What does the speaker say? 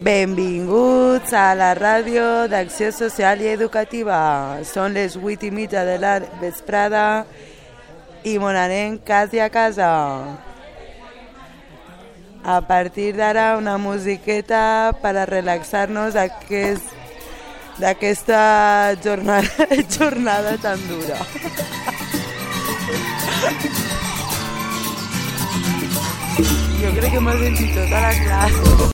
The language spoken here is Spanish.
Benvinguts a la ràdio d'Acció Social i Educativa. Són les 8 i mitja de la vesprada i mon anem quasi a casa. A partir d'ara una musiqueta per a relaxar-nos d'aquest d'aquesta jornada, jornada tan dura. Jo crec que m'ha sentit tota la classe.